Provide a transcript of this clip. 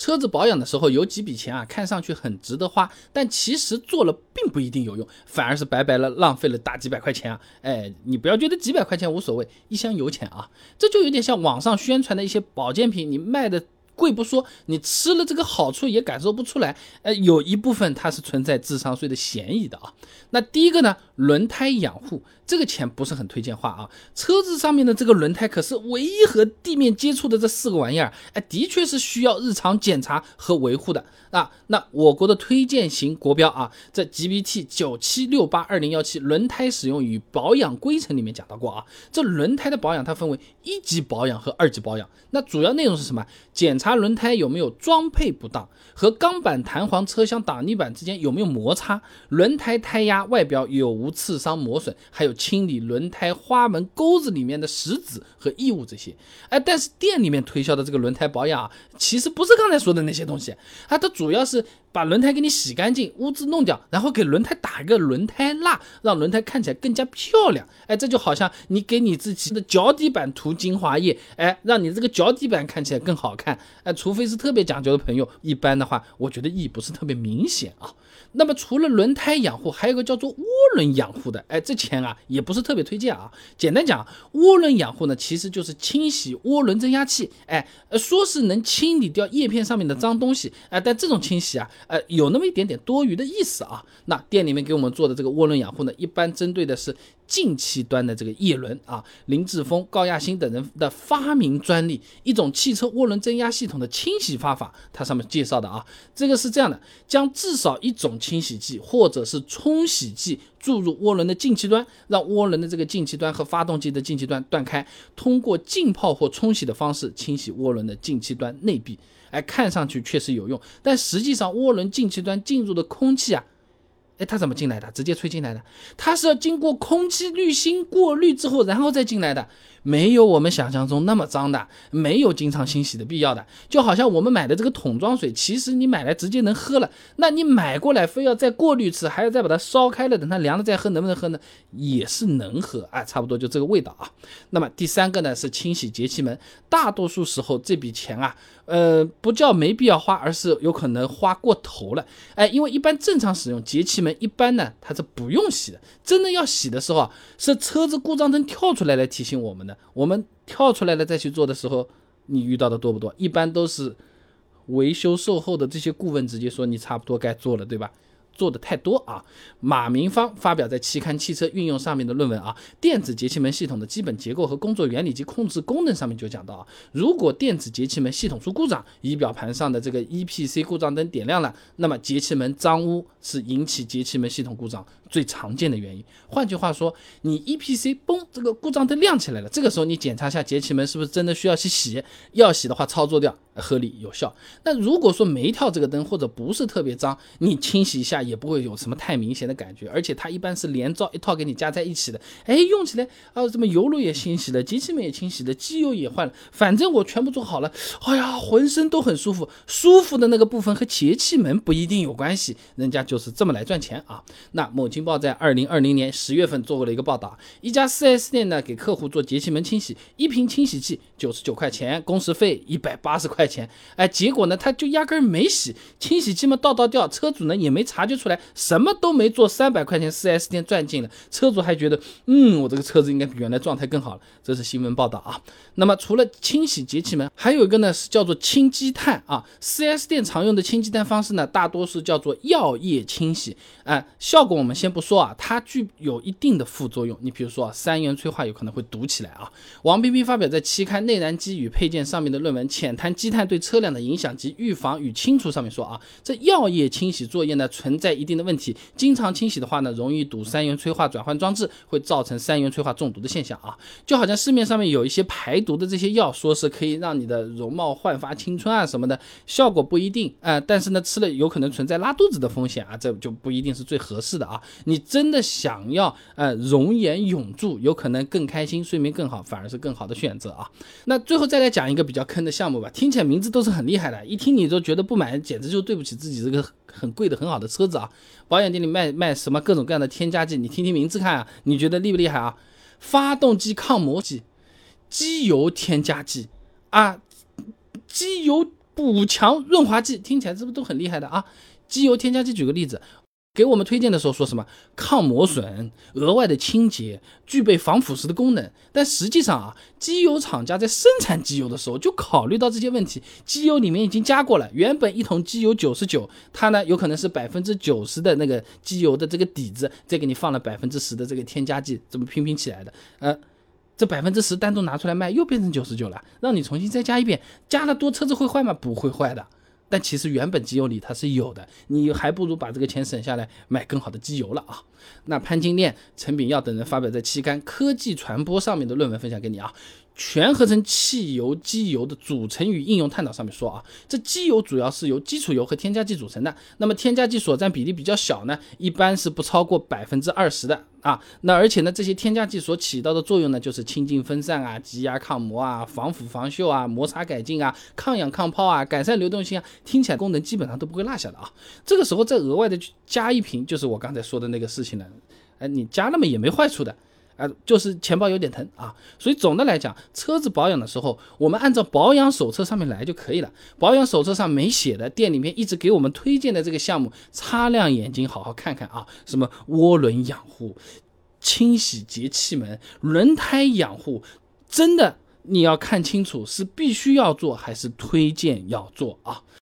车子保养的时候有几笔钱啊，看上去很值得花，但其实做了并不一定有用，反而是白白了浪费了大几百块钱啊！哎，你不要觉得几百块钱无所谓，一箱油钱啊，这就有点像网上宣传的一些保健品，你卖的。贵不说，你吃了这个好处也感受不出来。呃，有一部分它是存在智商税的嫌疑的啊。那第一个呢，轮胎养护这个钱不是很推荐花啊。车子上面的这个轮胎可是唯一和地面接触的这四个玩意儿，哎，的确是需要日常检查和维护的啊。那我国的推荐型国标啊，在 GBT 九七六八二零幺七轮胎使用与保养规程里面讲到过啊。这轮胎的保养它分为一级保养和二级保养，那主要内容是什么？检查轮胎有没有装配不当，和钢板、弹簧、车厢、挡泥板之间有没有摩擦，轮胎胎压、外表有无刺伤磨损，还有清理轮胎花纹钩子里面的石子和异物这些。哎，但是店里面推销的这个轮胎保养啊，其实不是刚才说的那些东西啊，它主要是。把轮胎给你洗干净，污渍弄掉，然后给轮胎打一个轮胎蜡，让轮胎看起来更加漂亮。哎，这就好像你给你自己的脚底板涂精华液，哎，让你这个脚底板看起来更好看。哎，除非是特别讲究的朋友，一般的话，我觉得意义不是特别明显啊。那么除了轮胎养护，还有个叫做涡轮养护的，哎，这钱啊也不是特别推荐啊。简单讲，涡轮养护呢，其实就是清洗涡轮增压器，哎，说是能清理掉叶片上面的脏东西，哎，但这种清洗啊。呃，有那么一点点多余的意思啊。那店里面给我们做的这个涡轮养护呢，一般针对的是进气端的这个叶轮啊。林志峰、高亚新等人的发明专利，一种汽车涡轮增压系统的清洗方法，它上面介绍的啊，这个是这样的：将至少一种清洗剂或者是冲洗剂注入涡轮的进气端，让涡轮的这个进气端和发动机的进气端断开，通过浸泡或冲洗的方式清洗涡轮的进气端内壁。哎，看上去确实有用，但实际上涡轮进气端进入的空气啊，哎，它怎么进来的？直接吹进来的？它是要经过空气滤芯过滤之后，然后再进来的。没有我们想象中那么脏的，没有经常清洗的必要的。就好像我们买的这个桶装水，其实你买来直接能喝了，那你买过来非要再过滤次，还要再把它烧开了，等它凉了再喝，能不能喝呢？也是能喝，哎，差不多就这个味道啊。那么第三个呢是清洗节气门，大多数时候这笔钱啊，呃，不叫没必要花，而是有可能花过头了，哎，因为一般正常使用节气门，一般呢它是不用洗的，真的要洗的时候啊，是车子故障灯跳出来来提醒我们的。我们跳出来了再去做的时候，你遇到的多不多？一般都是维修售后的这些顾问直接说你差不多该做了，对吧？做的太多啊！马明芳发表在期刊《汽车运用》上面的论文啊，电子节气门系统的基本结构和工作原理及控制功能上面就讲到啊，如果电子节气门系统出故障，仪表盘上的这个 EPC 故障灯点亮了，那么节气门脏污是引起节气门系统故障最常见的原因。换句话说，你 EPC 嘣，这个故障灯亮起来了，这个时候你检查一下节气门是不是真的需要去洗？要洗的话，操作掉合理有效。那如果说没跳这个灯或者不是特别脏，你清洗一下。也不会有什么太明显的感觉，而且它一般是连罩一套给你加在一起的。哎，用起来啊，什么油路也清洗了，节气门也清洗了，机油也换了，反正我全部做好了。哎呀，浑身都很舒服，舒服的那个部分和节气门不一定有关系，人家就是这么来赚钱啊。那某京报在二零二零年十月份做过了一个报道，一家 4S 店呢给客户做节气门清洗，一瓶清洗剂九十九块钱，工时费一百八十块钱。哎，结果呢他就压根没洗，清洗剂嘛倒倒掉，车主呢也没察觉。出来什么都没做，三百块钱四 S 店赚进了，车主还觉得，嗯，我这个车子应该比原来状态更好了。这是新闻报道啊。那么除了清洗节气门，还有一个呢是叫做清积碳啊。四 S 店常用的清积碳方式呢，大多是叫做药液清洗啊。效果我们先不说啊，它具有一定的副作用。你比如说啊，三元催化有可能会堵起来啊。王冰冰发表在期刊《内燃机与配件》上面的论文《浅谈积碳对车辆的影响及预防与清除》上面说啊，这药液清洗作业呢存在。一定的问题，经常清洗的话呢，容易堵三元催化转换装置，会造成三元催化中毒的现象啊。就好像市面上面有一些排毒的这些药，说是可以让你的容貌焕发青春啊什么的，效果不一定啊。但是呢，吃了有可能存在拉肚子的风险啊，这就不一定是最合适的啊。你真的想要呃容颜永驻，有可能更开心，睡眠更好，反而是更好的选择啊。那最后再来讲一个比较坑的项目吧，听起来名字都是很厉害的，一听你都觉得不买，简直就对不起自己这个。很贵的很好的车子啊，保养店里卖卖什么各种各样的添加剂，你听听名字看啊，你觉得厉不厉害啊？发动机抗磨剂、机油添加剂啊，机油。补强润滑剂，听起来是不是都很厉害的啊？机油添加剂，举个例子。给我们推荐的时候说什么？抗磨损、额外的清洁、具备防腐蚀的功能，但实际上啊，机油厂家在生产机油的时候就考虑到这些问题，机油里面已经加过了，原本一桶机油九十九，它呢有可能是百分之九十的那个机油的这个底子，再给你放了百分之十的这个添加剂，这么拼拼起来的，呃，这百分之十单独拿出来卖又变成九十九了，让你重新再加一遍，加了多车子会坏吗？不会坏的。但其实原本机油里它是有的，你还不如把这个钱省下来买更好的机油了啊！那潘金链、陈炳耀等人发表在期刊《科技传播》上面的论文分享给你啊。全合成汽油机油的组成与应用探讨上面说啊，这机油主要是由基础油和添加剂组成的。那么添加剂所占比例比较小呢，一般是不超过百分之二十的啊。那而且呢，这些添加剂所起到的作用呢，就是清净分散啊、积压抗磨啊、防腐防锈啊、摩擦改进啊、抗氧抗泡啊、改善流动性啊，听起来功能基本上都不会落下的啊。这个时候再额外的加一瓶，就是我刚才说的那个事情了。哎，你加那么也没坏处的。啊，就是钱包有点疼啊，所以总的来讲，车子保养的时候，我们按照保养手册上面来就可以了。保养手册上没写的，店里面一直给我们推荐的这个项目，擦亮眼睛好好看看啊。什么涡轮养护、清洗节气门、轮胎养护，真的你要看清楚是必须要做还是推荐要做啊。